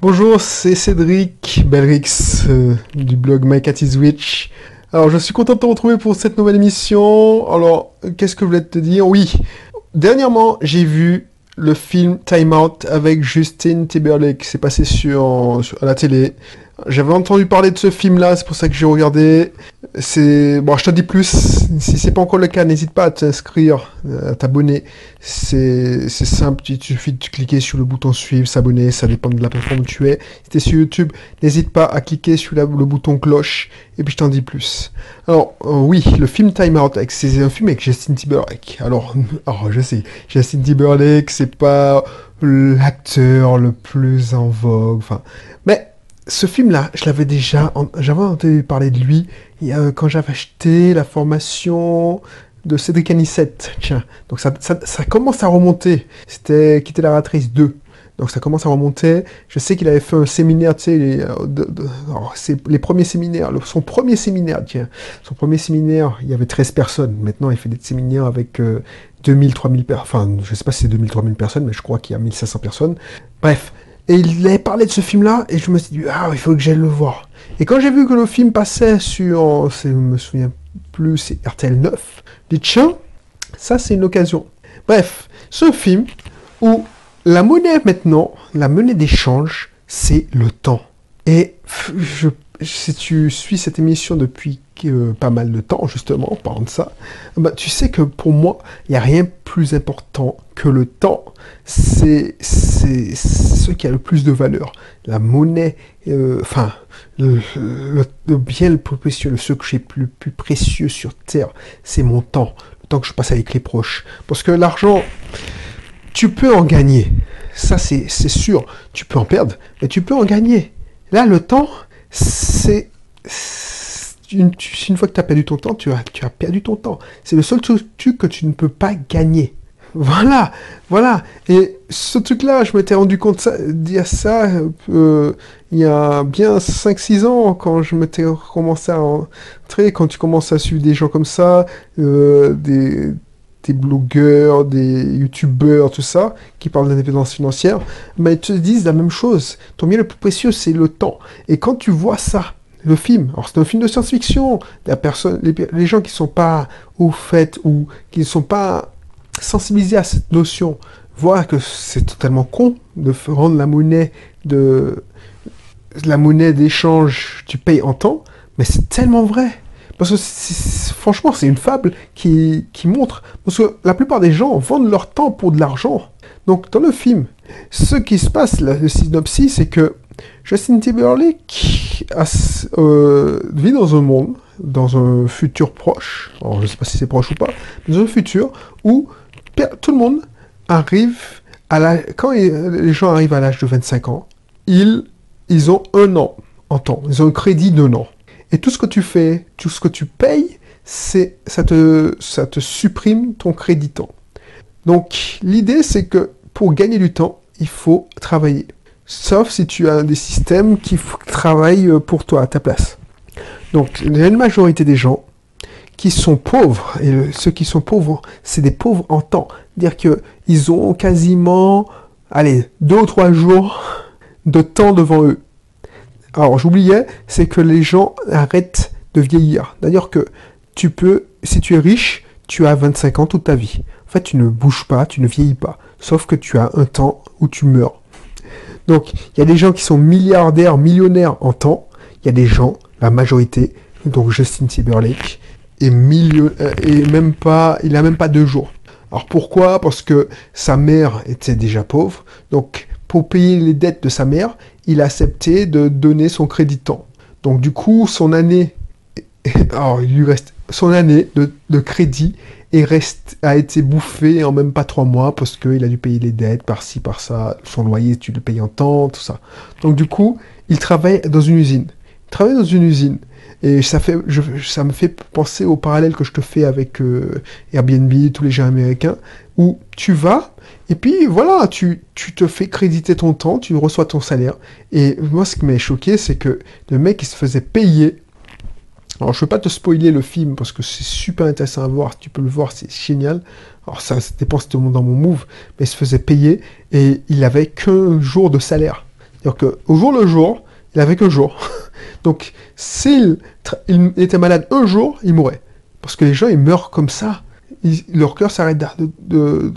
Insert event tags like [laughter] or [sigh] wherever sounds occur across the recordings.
Bonjour, c'est Cédric Belrix euh, du blog My Cat is Witch. Alors, je suis content de te retrouver pour cette nouvelle émission. Alors, qu'est-ce que je voulais te dire? Oui, dernièrement, j'ai vu le film Time Out avec Justin Timberlake. C'est passé sur, à la télé. J'avais entendu parler de ce film-là, c'est pour ça que j'ai regardé. C'est bon, je te dis plus. Si c'est pas encore le cas, n'hésite pas à t'inscrire, à t'abonner. C'est simple, il suffit de cliquer sur le bouton suivre, s'abonner, ça dépend de la plateforme où tu es. Si t'es sur YouTube, n'hésite pas à cliquer sur le bouton cloche. Et puis je t'en dis plus. Alors euh, oui, le film Time Out, c'est un film avec Justin Timberlake. Alors, [laughs] oh, je sais, Justin Timberlake, c'est pas l'acteur le plus en vogue. Enfin, mais ce film-là, je l'avais déjà, j'avais entendu parler de lui quand j'avais acheté la formation de Cédric Anissette. Tiens, donc ça, commence à remonter. C'était Quitter la ratrice 2. Donc ça commence à remonter. Je sais qu'il avait fait un séminaire, tu sais, les, oh, les premiers séminaires, son premier séminaire, tiens, son premier séminaire, il y avait 13 personnes. Maintenant, il fait des séminaires avec euh, 2000, 3000 personnes. Enfin, je sais pas si c'est 2000, 3000 personnes, mais je crois qu'il y a 1500 personnes. Bref, et il avait parlé de ce film-là, et je me suis dit, ah, il faut que j'aille le voir. Et quand j'ai vu que le film passait sur, je me souviens plus, c'est RTL 9, j'ai dit, tiens, ça c'est une occasion. Bref, ce film où la monnaie maintenant, la monnaie d'échange, c'est le temps. Et je, si tu suis cette émission depuis euh, pas mal de temps, justement, en parlant de ça, bah, tu sais que pour moi, il n'y a rien de plus important que le temps. C'est ce qui a le plus de valeur. La monnaie, euh, enfin, le, bien le plus précieux, le ce que j'ai le plus précieux sur Terre, c'est mon temps. Le temps que je passe avec les proches. Parce que l'argent, tu peux en gagner. Ça, c'est sûr. Tu peux en perdre, mais tu peux en gagner. Là, le temps, c'est une, fois que tu as perdu ton temps, tu as, tu as perdu ton temps. C'est le seul truc que tu ne peux pas gagner. [laughs] Voilà, voilà. Et ce truc-là, je m'étais rendu compte ça, dire ça euh, il y a bien 5-6 ans, quand je m'étais commencé à entrer, quand tu commences à suivre des gens comme ça, euh, des, des blogueurs, des youtubeurs, tout ça, qui parlent d'indépendance financière, mais ils te disent la même chose. Ton bien le plus précieux, c'est le temps. Et quand tu vois ça, le film. Alors c'est un film de science-fiction. Les, les, gens qui sont pas au fait ou qui ne sont pas sensibilisés à cette notion voient que c'est totalement con de rendre la monnaie de la monnaie d'échange, tu payes en temps, mais c'est tellement vrai. Parce que franchement, c'est une fable qui, montre. Parce que la plupart des gens vendent leur temps pour de l'argent. Donc, dans le film, ce qui se passe, le synopsis, c'est que Justin Timberlake euh, vit dans un monde, dans un futur proche, je ne sais pas si c'est proche ou pas, dans un futur où tout le monde arrive à la... Quand les gens arrivent à l'âge de 25 ans, ils, ils ont un an en temps, ils ont un crédit d'un an. Et tout ce que tu fais, tout ce que tu payes, c'est ça te, ça te supprime ton crédit temps. Donc l'idée c'est que pour gagner du temps, il faut travailler sauf si tu as des systèmes qui travaillent euh, pour toi, à ta place. Donc, il y une majorité des gens qui sont pauvres, et ceux qui sont pauvres, c'est des pauvres en temps. Dire qu'ils ont quasiment, allez, deux ou trois jours de temps devant eux. Alors, j'oubliais, c'est que les gens arrêtent de vieillir. D'ailleurs que tu peux, si tu es riche, tu as 25 ans toute ta vie. En fait, tu ne bouges pas, tu ne vieillis pas. Sauf que tu as un temps où tu meurs. Donc, il y a des gens qui sont milliardaires, millionnaires en temps. Il y a des gens, la majorité, donc Justin Timberlake, est euh, et même pas, il a même pas deux jours. Alors pourquoi? Parce que sa mère était déjà pauvre. Donc, pour payer les dettes de sa mère, il a accepté de donner son crédit temps. Donc, du coup, son année, [laughs] alors il lui reste son année de, crédit et reste, a été bouffé en même pas trois mois parce qu'il a dû payer les dettes par-ci, par-ça, son loyer, tu le payes en temps, tout ça. Donc du coup, il travaille dans une usine. Il travaille dans une usine. Et ça, fait, ça me fait penser au parallèle que je te fais avec euh, Airbnb, tous les gens américains, où tu vas, et puis voilà, tu, tu te fais créditer ton temps, tu reçois ton salaire. Et moi, ce qui m'a choqué, c'est que le mec, il se faisait payer alors, je ne veux pas te spoiler le film parce que c'est super intéressant à voir. Tu peux le voir, c'est génial. Alors, ça, dépend si dans mon move, mais il se faisait payer et il avait qu'un jour de salaire. C'est-à-dire qu'au jour le jour, il avait que jour. [laughs] Donc, s'il il était malade un jour, il mourrait. Parce que les gens, ils meurent comme ça. Leur cœur s'arrête de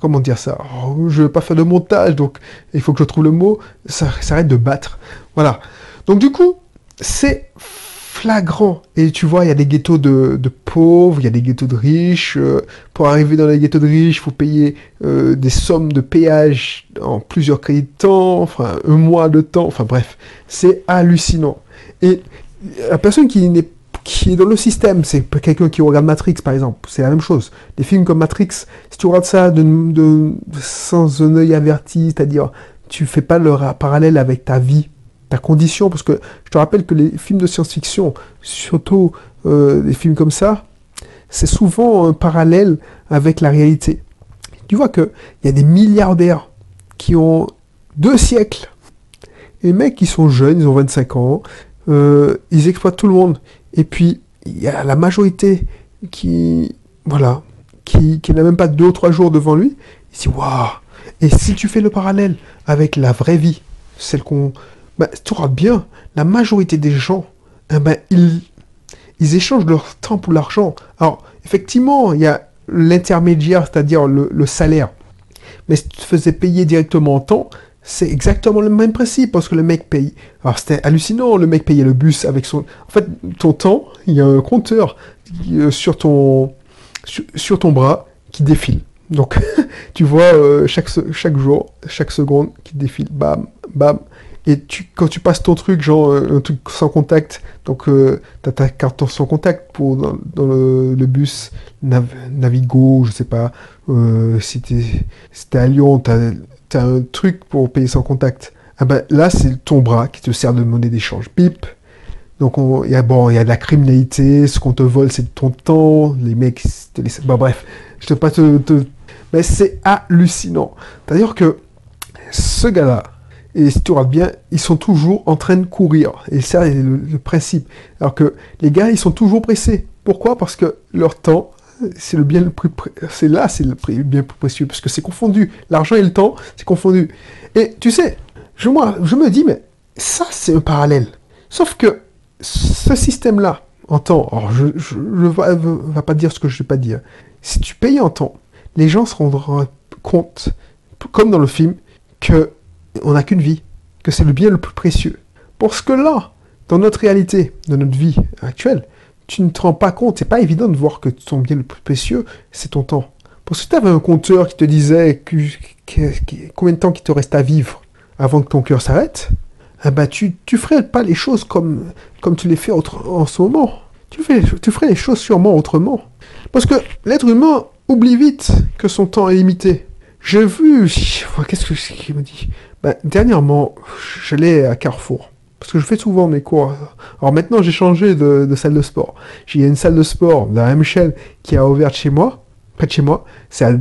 Comment dire ça? Oh, Je ne vais pas faire de montage, donc il faut que je trouve le mot. Ça s'arrête de battre. Voilà. Donc, du coup, c'est flagrant. Et tu vois, il y a des ghettos de, pauvres, il y a des ghettos de riches. Euh, pour arriver dans les ghettos de riches, il faut payer euh, des sommes de péage en plusieurs crédits de temps, enfin un mois de temps, enfin bref, c'est hallucinant. Et la personne qui n'est qui est dans le système, c'est quelqu'un qui regarde Matrix par exemple, c'est la même chose. Des films comme Matrix, si tu regardes ça sans un œil averti, c'est-à-dire tu fais pas le parallèle avec ta vie ta condition, parce que je te rappelle que les films de science-fiction, surtout euh, des films comme ça, c'est souvent un parallèle avec la réalité. Tu vois qu'il y a des milliardaires qui ont deux siècles, et les mecs qui sont jeunes, ils ont 25 ans, euh, ils exploitent tout le monde, et puis il y a la majorité qui, voilà, qui, n'a même pas deux ou trois jours devant lui, il dit waouh. Et si tu fais le parallèle avec la vraie vie, celle qu'on bah, tu auras bien, la majorité des gens, eh ben, ils, ils échangent leur temps pour l'argent. Alors, effectivement, il y a l'intermédiaire, c'est-à-dire le, salaire. Mais si tu te faisais payer directement en temps, c'est exactement le même principe, parce que le mec paye. Alors, c'était hallucinant, le mec payait le bus avec son... En fait, ton temps, il y a un compteur euh, sur ton, sur, ton bras qui défile. Donc, [laughs] tu vois euh, chaque, chaque jour, chaque seconde qui défile, bam, bam, et tu, quand tu passes ton truc, genre euh, un truc sans contact, donc euh, tu as ta carte sans contact pour dans, le, bus Navigo, je sais pas, euh, si t'es à Lyon, tu as, un truc pour payer sans contact. Ah ben, là, c'est ton bras qui te sert de monnaie d'échange. Pip donc il y a bon, il y a de la criminalité, ce qu'on te vole c'est ton temps, les mecs te laissent... Bref, je te pas te, te... mais c'est hallucinant. C'est-à-dire que ce gars-là, et si tu regardes bien, ils sont toujours en train de courir. Et ça, c'est le, principe. Alors que les gars, ils sont toujours pressés. Pourquoi? Parce que leur temps, c'est le bien le plus c'est là c'est le bien plus précieux parce que c'est confondu l'argent et le temps c'est confondu et tu sais je moi je me dis mais ça c'est un parallèle sauf que ce système là en temps alors je ne vais pas dire ce que je ne vais pas dire si tu payes en temps les gens se rendront compte comme dans le film que on n'a qu'une vie, que c'est le bien le plus précieux. Parce que là, dans notre réalité, dans notre vie actuelle, tu ne te rends pas compte, c'est pas évident de voir que ton bien le plus précieux, c'est ton temps. Parce que tu avais un compteur qui te disait combien de temps il te reste à vivre avant que ton cœur s'arrête, eh ben tu, tu ferais pas les choses comme, comme tu les fais en ce moment. Tu ferais les choses sûrement autrement. Parce que l'être humain oublie vite que son temps est limité. J'ai vu, qu'est-ce que c'est qui me dit? Ben, Dernièrement, j'allais à Carrefour. Parce que je fais souvent mes cours. Alors maintenant, j'ai changé de, salle de sport. J'ai une salle de sport de la même chaîne qui a ouvert chez moi, près de chez moi. C'est à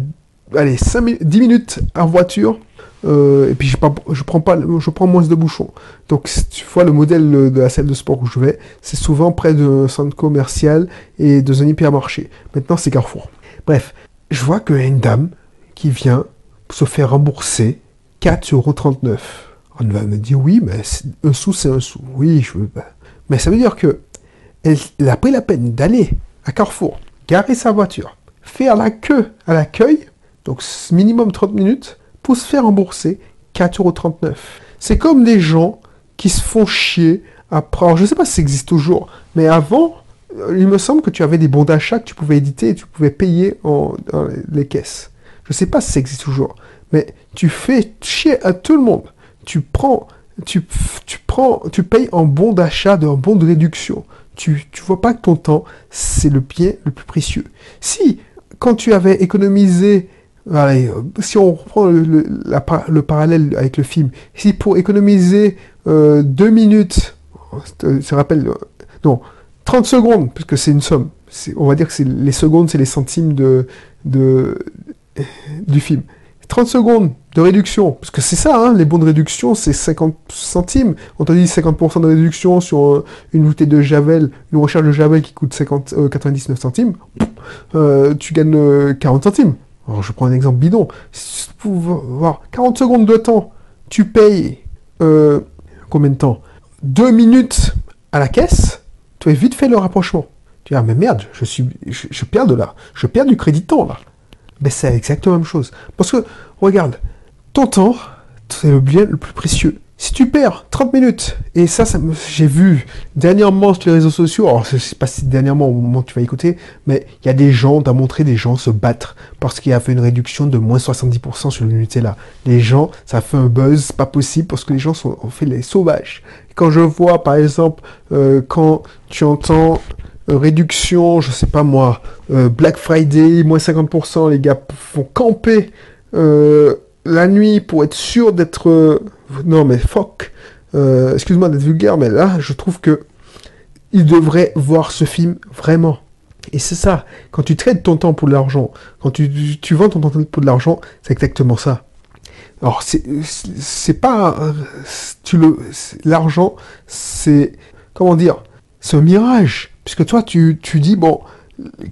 allez, 5 10 minutes en voiture. Euh, et puis je, je, prends pas, je prends moins de bouchons. Donc tu vois le modèle de la salle de sport où je vais, c'est souvent près d'un centre commercial et de un hypermarché. Maintenant c'est Carrefour. Bref, je vois qu'il y a une dame qui vient se faire rembourser 4,39€. On va me dire oui, mais un sou c'est un sou. Oui, je veux. Mais ça veut dire que elle, a pris la peine d'aller à Carrefour, garer sa voiture, faire la queue à l'accueil, donc minimum 30 minutes, pour se faire rembourser 4,39€. C'est comme des gens qui se font chier après. Alors, je ne sais pas si ça existe toujours, mais avant, euh, il me semble que tu avais des bons d'achat que tu pouvais éditer et tu pouvais payer en, dans les caisses. Je sais pas si ça existe toujours, mais tu fais chier à tout le monde. Tu prends, tu, tu prends, tu payes en bon d'achat, un bon de réduction. Tu, tu vois pas que ton temps, c'est le bien le plus précieux. Si, quand tu avais économisé, si on reprend le, le, parallèle avec le film, si pour économiser euh, deux minutes, ça rappelle, euh, non, 30 secondes, puisque c'est une somme, on va dire que les secondes, c'est les centimes de, de, du film. 30 secondes de réduction, parce que c'est ça, hein, les bons de réduction, c'est 50 centimes. On t'a dit 50% de réduction sur euh, une bouteille de Javel, une recherche de Javel qui coûte 50, 99 euh, centimes, euh, tu gagnes 40 centimes. Alors, je prends un exemple bidon. Si tu voir 40 secondes de temps, tu payes combien de temps? Deux minutes à la caisse, tu as vite fait le rapprochement. Tu dis, ah mais merde, je, suis, je, perds de là. Je perds du crédit de temps là. Mais c'est exactement la même chose. Parce que, regarde, ton temps, c'est le bien le plus précieux. Si tu perds 30 minutes, et ça, j'ai vu dernièrement sur les réseaux sociaux, alors je sais pas si dernièrement au moment où tu vas écouter, mais il y a des gens, t'as montré des gens se battre parce qu'il y a fait une réduction de moins 70% sur le Nutella. Les gens, ça fait un buzz pas possible parce que les gens sont, ont fait les sauvages. Quand je vois, par exemple, euh, quand tu entends euh, réduction, je sais pas moi, euh, Black Friday, moins 50%, les gars font camper la nuit pour être sûr d'être non mais fuck, euh, excuse-moi d'être vulgaire, mais là, je trouve que il devrait voir ce film vraiment. Et c'est ça, quand tu traites ton temps pour de l'argent, quand tu, tu, vends ton temps pour de l'argent, c'est exactement ça. Alors, c'est pas. Tu le. L'argent, c'est. Comment dire C'est un mirage. Puisque toi, tu, dis, bon,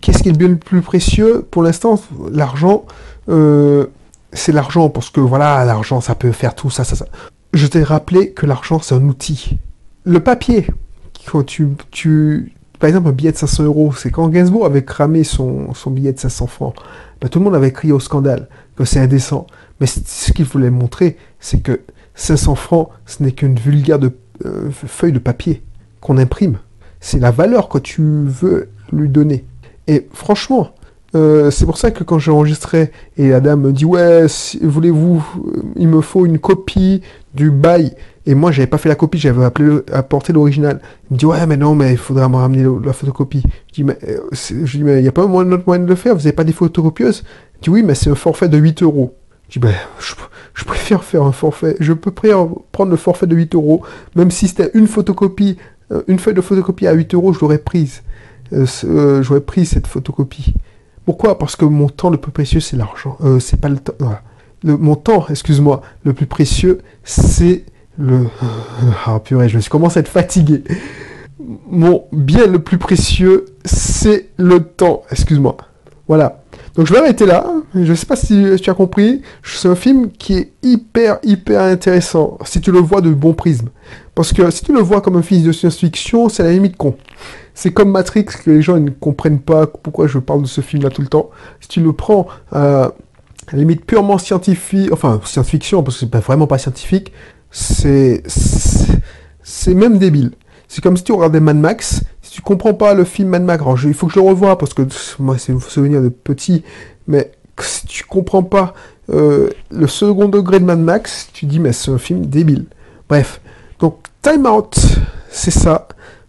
qu'est-ce qui est le bien le plus précieux Pour l'instant, l'argent. Euh, c'est l'argent, parce que voilà, l'argent, ça peut faire tout ça, ça, ça. Je t'ai rappelé que l'argent, c'est un outil. Le papier, quand tu, tu, par exemple, un billet de 500 euros, c'est quand Gainsbourg avait cramé son, son billet de 500 francs, ben, tout le monde avait crié au scandale, que c'est indécent. Mais ce qu'il voulait montrer, c'est que 500 francs, ce n'est qu'une vulgaire de, euh, feuille de papier qu'on imprime. C'est la valeur que tu veux lui donner. Et franchement, euh, c'est pour ça que quand j'ai enregistré et la dame me dit ouais voulez-vous euh, il me faut une copie du bail. Et moi j'avais pas fait la copie j'avais appelé apporté l'original. Il me dit ouais mais non mais il faudra me ramener la photocopie. Je dis mais euh, dis mais il y a pas un autre moyen de le faire vous avez pas des photocopieuses? Il dit oui mais c'est un forfait de 8 euros. Je dis ben je, préfère faire un forfait je peux prendre le forfait de 8 euros même si c'était une photocopie une feuille de photocopie à 8 euros je l'aurais prise j'aurais pris cette photocopie pourquoi? Parce que mon temps le plus précieux, c'est l'argent. Euh, c'est pas le temps. Mon temps, excuse-moi, le plus précieux, c'est le. [laughs] Ah purée, je commencé à être fatigué. Mon bien le plus précieux, c'est le temps. Excuse-moi. Voilà. Donc je vais arrêter là. Je ne sais pas si tu as compris. C'est un film qui est hyper, hyper intéressant. Si tu le vois de bon prisme. Parce que si tu le vois comme un film de science-fiction, c'est à la limite con. C'est comme Matrix que les gens ne comprennent pas pourquoi je parle de ce film-là tout le temps. Si tu le prends euh, à la limite purement scientifique, enfin science-fiction, parce que c'est vraiment pas scientifique, c'est c'est même débile. C'est comme si tu regardais Mad Max, si tu comprends pas le film Mad Max, il faut que je le revoie parce que moi c'est un souvenir de petit, mais si tu comprends pas euh, le second degré de Mad Max, tu dis mais c'est un film débile. Bref, donc Time Out, c'est ça.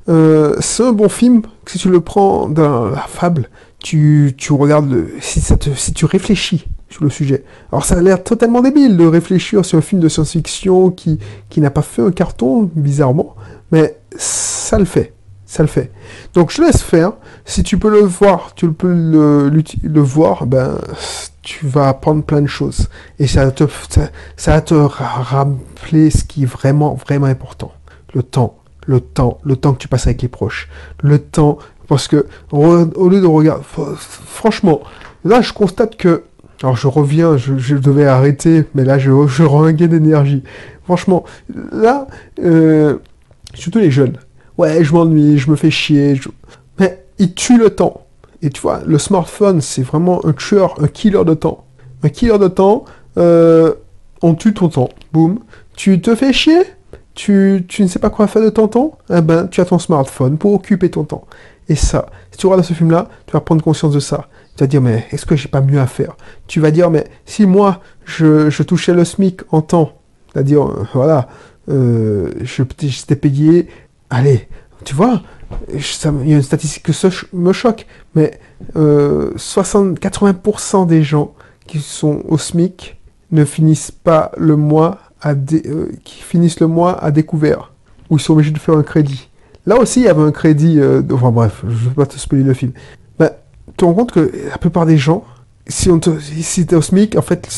Euh, c'est un bon film si tu le prends dans la fable, tu, tu regardes, si, ça te, si tu réfléchis sur le sujet. Alors ça a l'air totalement débile de réfléchir sur un film de science-fiction qui, qui n'a pas fait un carton, bizarrement, mais ça le fait. Ça le fait. Donc je laisse faire. Si tu peux le voir, tu peux le, le, voir, ben tu vas apprendre plein de choses. Et ça, te, ça, te rappeler ce qui est vraiment, vraiment important. Le temps le temps, le temps que tu passes avec les proches, le temps, parce que au lieu de regarder, franchement, là je constate que, alors je reviens, je, devais arrêter, mais là je, je rends d'énergie. Franchement, là, euh, surtout les jeunes, ouais, je m'ennuie, je me fais chier, mais ils tuent le temps. Et tu vois, le smartphone, c'est vraiment un tueur, un killer de temps. Un killer de temps, euh, on tue ton temps. Boum. Tu te fais chier? Tu, ne sais pas quoi faire de ton temps? Eh ben, tu as ton smartphone pour occuper ton temps. Et ça, si tu regardes ce film-là, tu vas prendre conscience de ça. Tu vas dire, mais est-ce que j'ai pas mieux à faire? Tu vas dire, mais si moi, je, touchais le SMIC en temps, c'est-à-dire, euh, voilà, euh, je t'ai payé, allez, tu vois, il y a une statistique que ça me choque, mais 60, 80% des gens qui sont au SMIC ne finissent pas le mois euh, qui finissent le mois à découvert, où ils sont obligés de faire un crédit. Là aussi, il y avait un crédit. Euh, enfin bref, je ne vais pas te spoiler le film. Ben, tu te rends compte que la plupart des gens, si on te, si es au SMIC, en fait,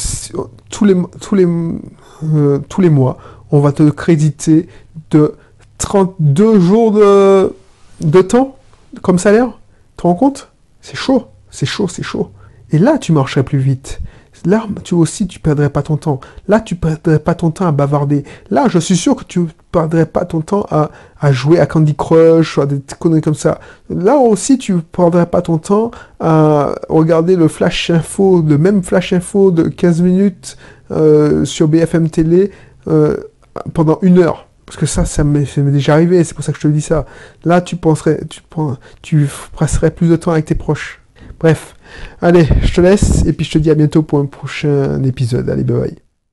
tous les, tous les, euh, tous les mois, on va te créditer de 32 jours de, de temps comme salaire. Tu te rends compte? C'est chaud, c'est chaud, c'est chaud. Et là, tu marcherais plus vite. Là, tu aussi, tu perdrais pas ton temps. Là, tu perdrais pas ton temps à bavarder. Là, je suis sûr que tu perdrais pas ton temps à, à jouer à Candy Crush ou à des conneries comme ça. Là aussi, tu perdrais pas ton temps à regarder le flash info, le même flash info de 15 minutes euh, sur BFM Télé euh, pendant une heure. Parce que ça, ça m'est déjà arrivé, c'est pour ça que je te dis ça. Là, tu penserais, tu, tu passerais plus de temps avec tes proches. Bref, allez, je te laisse et puis je te dis à bientôt pour un prochain épisode. Allez, bye bye.